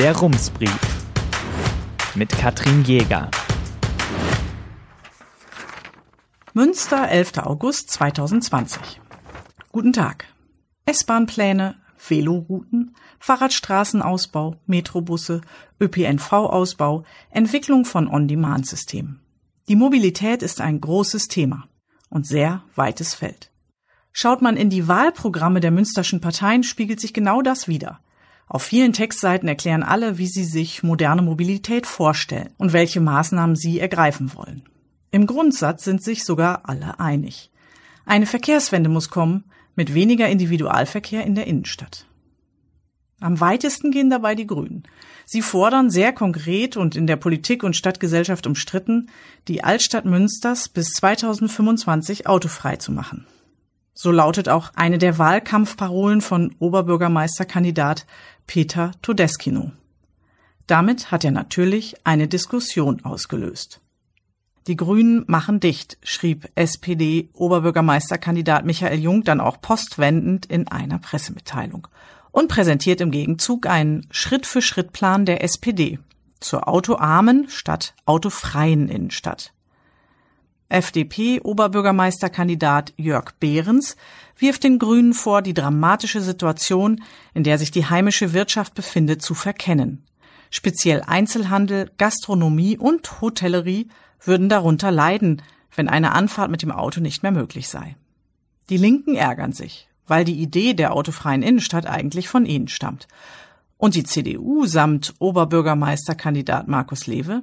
Der Rumsbrief mit Katrin Jäger. Münster, 11. August 2020. Guten Tag. S-Bahn-Pläne, Velorouten, Fahrradstraßenausbau, Metrobusse, ÖPNV-Ausbau, Entwicklung von On-Demand-Systemen. Die Mobilität ist ein großes Thema und sehr weites Feld. Schaut man in die Wahlprogramme der münsterschen Parteien, spiegelt sich genau das wider. Auf vielen Textseiten erklären alle, wie sie sich moderne Mobilität vorstellen und welche Maßnahmen sie ergreifen wollen. Im Grundsatz sind sich sogar alle einig. Eine Verkehrswende muss kommen, mit weniger Individualverkehr in der Innenstadt. Am weitesten gehen dabei die Grünen. Sie fordern sehr konkret und in der Politik und Stadtgesellschaft umstritten, die Altstadt Münsters bis 2025 autofrei zu machen. So lautet auch eine der Wahlkampfparolen von Oberbürgermeisterkandidat Peter Todeskino. Damit hat er natürlich eine Diskussion ausgelöst. Die Grünen machen dicht, schrieb SPD-Oberbürgermeisterkandidat Michael Jung dann auch postwendend in einer Pressemitteilung und präsentiert im Gegenzug einen Schritt-für-Schritt-Plan der SPD zur autoarmen statt autofreien Innenstadt. FDP-Oberbürgermeisterkandidat Jörg Behrens wirft den Grünen vor, die dramatische Situation, in der sich die heimische Wirtschaft befindet, zu verkennen. Speziell Einzelhandel, Gastronomie und Hotellerie würden darunter leiden, wenn eine Anfahrt mit dem Auto nicht mehr möglich sei. Die Linken ärgern sich, weil die Idee der autofreien Innenstadt eigentlich von ihnen stammt. Und die CDU samt Oberbürgermeisterkandidat Markus Lewe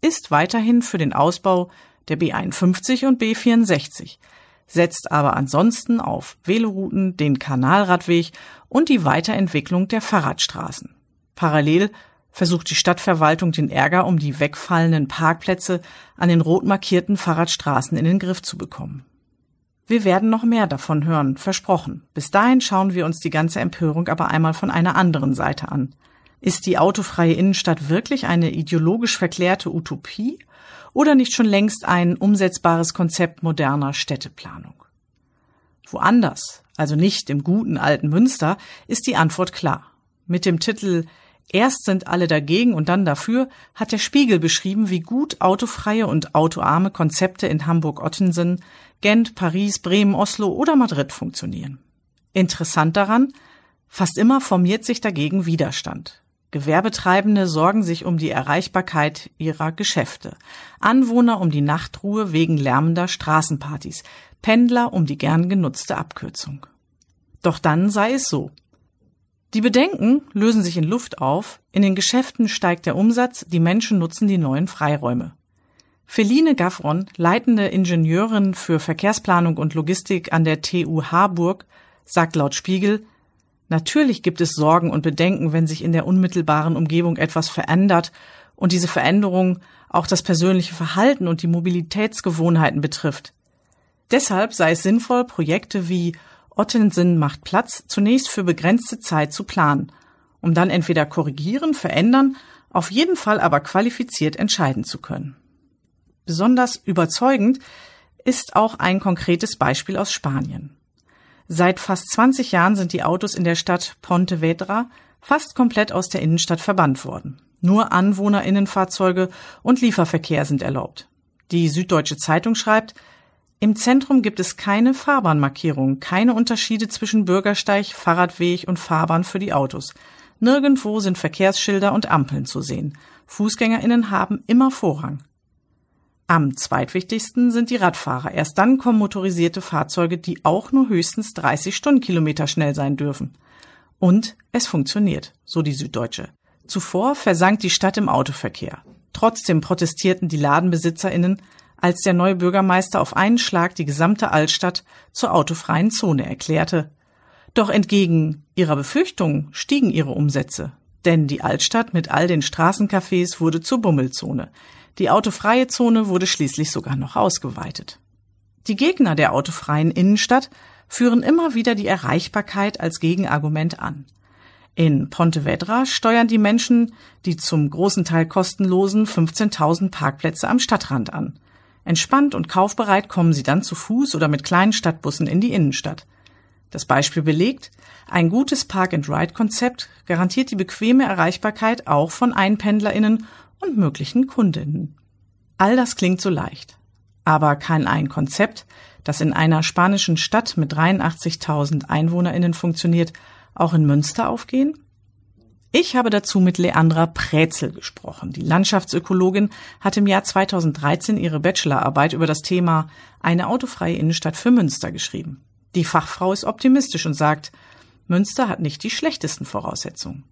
ist weiterhin für den Ausbau der B51 und B64, setzt aber ansonsten auf Velorouten, den Kanalradweg und die Weiterentwicklung der Fahrradstraßen. Parallel versucht die Stadtverwaltung den Ärger um die wegfallenden Parkplätze an den rot markierten Fahrradstraßen in den Griff zu bekommen. Wir werden noch mehr davon hören, versprochen. Bis dahin schauen wir uns die ganze Empörung aber einmal von einer anderen Seite an. Ist die autofreie Innenstadt wirklich eine ideologisch verklärte Utopie oder nicht schon längst ein umsetzbares Konzept moderner Städteplanung? Woanders, also nicht im guten alten Münster, ist die Antwort klar. Mit dem Titel Erst sind alle dagegen und dann dafür hat der Spiegel beschrieben, wie gut autofreie und autoarme Konzepte in Hamburg-Ottensen, Gent, Paris, Bremen, Oslo oder Madrid funktionieren. Interessant daran, fast immer formiert sich dagegen Widerstand. Gewerbetreibende sorgen sich um die Erreichbarkeit ihrer Geschäfte, Anwohner um die Nachtruhe wegen lärmender Straßenpartys, Pendler um die gern genutzte Abkürzung. Doch dann sei es so. Die Bedenken lösen sich in Luft auf, in den Geschäften steigt der Umsatz, die Menschen nutzen die neuen Freiräume. Feline Gaffron, leitende Ingenieurin für Verkehrsplanung und Logistik an der TU Harburg, sagt laut Spiegel, Natürlich gibt es Sorgen und Bedenken, wenn sich in der unmittelbaren Umgebung etwas verändert und diese Veränderung auch das persönliche Verhalten und die Mobilitätsgewohnheiten betrifft. Deshalb sei es sinnvoll, Projekte wie Ottensen macht Platz zunächst für begrenzte Zeit zu planen, um dann entweder korrigieren, verändern, auf jeden Fall aber qualifiziert entscheiden zu können. Besonders überzeugend ist auch ein konkretes Beispiel aus Spanien. Seit fast 20 Jahren sind die Autos in der Stadt Pontevedra fast komplett aus der Innenstadt verbannt worden. Nur Anwohnerinnenfahrzeuge und Lieferverkehr sind erlaubt. Die Süddeutsche Zeitung schreibt, im Zentrum gibt es keine Fahrbahnmarkierung, keine Unterschiede zwischen Bürgersteig, Fahrradweg und Fahrbahn für die Autos. Nirgendwo sind Verkehrsschilder und Ampeln zu sehen. Fußgängerinnen haben immer Vorrang. Am zweitwichtigsten sind die Radfahrer. Erst dann kommen motorisierte Fahrzeuge, die auch nur höchstens 30 Stundenkilometer schnell sein dürfen. Und es funktioniert, so die Süddeutsche. Zuvor versank die Stadt im Autoverkehr. Trotzdem protestierten die Ladenbesitzerinnen, als der neue Bürgermeister auf einen Schlag die gesamte Altstadt zur autofreien Zone erklärte. Doch entgegen ihrer Befürchtungen stiegen ihre Umsätze, denn die Altstadt mit all den Straßencafés wurde zur Bummelzone. Die autofreie Zone wurde schließlich sogar noch ausgeweitet. Die Gegner der autofreien Innenstadt führen immer wieder die Erreichbarkeit als Gegenargument an. In Pontevedra steuern die Menschen die zum großen Teil kostenlosen 15.000 Parkplätze am Stadtrand an. Entspannt und kaufbereit kommen sie dann zu Fuß oder mit kleinen Stadtbussen in die Innenstadt. Das Beispiel belegt, ein gutes Park-and-Ride-Konzept garantiert die bequeme Erreichbarkeit auch von EinpendlerInnen und möglichen Kundinnen. All das klingt so leicht. Aber kann ein Konzept, das in einer spanischen Stadt mit 83.000 EinwohnerInnen funktioniert, auch in Münster aufgehen? Ich habe dazu mit Leandra Präzel gesprochen. Die Landschaftsökologin hat im Jahr 2013 ihre Bachelorarbeit über das Thema eine autofreie Innenstadt für Münster geschrieben. Die Fachfrau ist optimistisch und sagt, Münster hat nicht die schlechtesten Voraussetzungen.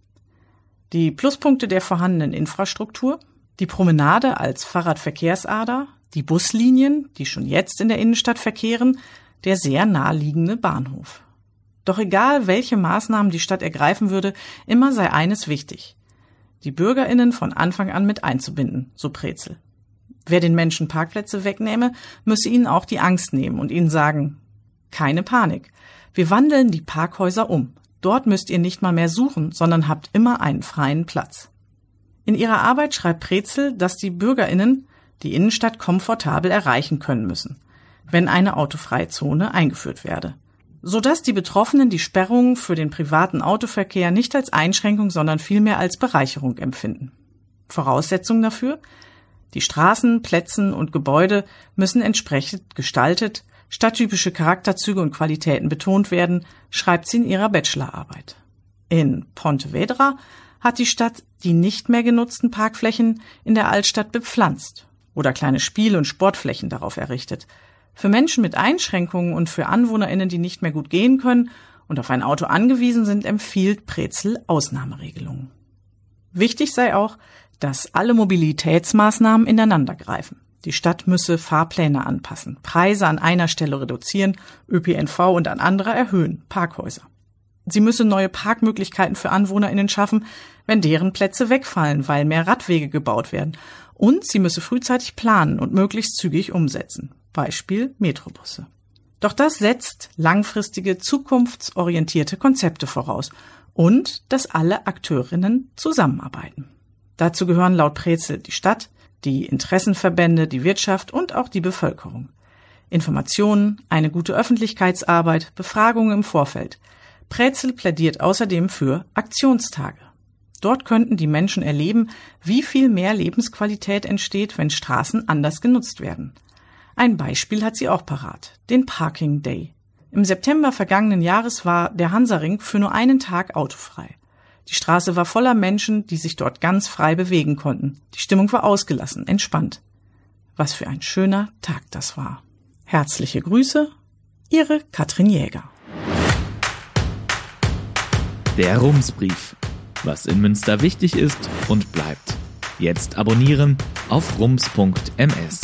Die Pluspunkte der vorhandenen Infrastruktur, die Promenade als Fahrradverkehrsader, die Buslinien, die schon jetzt in der Innenstadt verkehren, der sehr naheliegende Bahnhof. Doch egal, welche Maßnahmen die Stadt ergreifen würde, immer sei eines wichtig. Die BürgerInnen von Anfang an mit einzubinden, so Prezel. Wer den Menschen Parkplätze wegnehme, müsse ihnen auch die Angst nehmen und ihnen sagen, keine Panik. Wir wandeln die Parkhäuser um. Dort müsst ihr nicht mal mehr suchen, sondern habt immer einen freien Platz. In ihrer Arbeit schreibt Prezel, dass die BürgerInnen die Innenstadt komfortabel erreichen können müssen, wenn eine autofreie Zone eingeführt werde sodass die Betroffenen die Sperrung für den privaten Autoverkehr nicht als Einschränkung, sondern vielmehr als Bereicherung empfinden. Voraussetzung dafür? Die Straßen, Plätzen und Gebäude müssen entsprechend gestaltet, stadttypische Charakterzüge und Qualitäten betont werden, schreibt sie in ihrer Bachelorarbeit. In Pontevedra hat die Stadt die nicht mehr genutzten Parkflächen in der Altstadt bepflanzt oder kleine Spiel- und Sportflächen darauf errichtet, für Menschen mit Einschränkungen und für AnwohnerInnen, die nicht mehr gut gehen können und auf ein Auto angewiesen sind, empfiehlt Prezel Ausnahmeregelungen. Wichtig sei auch, dass alle Mobilitätsmaßnahmen ineinander greifen. Die Stadt müsse Fahrpläne anpassen, Preise an einer Stelle reduzieren, ÖPNV und an anderer erhöhen, Parkhäuser. Sie müsse neue Parkmöglichkeiten für AnwohnerInnen schaffen, wenn deren Plätze wegfallen, weil mehr Radwege gebaut werden. Und sie müsse frühzeitig planen und möglichst zügig umsetzen. Beispiel Metrobusse. Doch das setzt langfristige, zukunftsorientierte Konzepte voraus und dass alle Akteurinnen zusammenarbeiten. Dazu gehören laut Prezel die Stadt, die Interessenverbände, die Wirtschaft und auch die Bevölkerung. Informationen, eine gute Öffentlichkeitsarbeit, Befragungen im Vorfeld. Prezel plädiert außerdem für Aktionstage. Dort könnten die Menschen erleben, wie viel mehr Lebensqualität entsteht, wenn Straßen anders genutzt werden. Ein Beispiel hat sie auch parat, den Parking Day. Im September vergangenen Jahres war der Hansaring für nur einen Tag autofrei. Die Straße war voller Menschen, die sich dort ganz frei bewegen konnten. Die Stimmung war ausgelassen, entspannt. Was für ein schöner Tag das war. Herzliche Grüße, Ihre Katrin Jäger. Der Rumsbrief. Was in Münster wichtig ist und bleibt. Jetzt abonnieren auf rums.ms.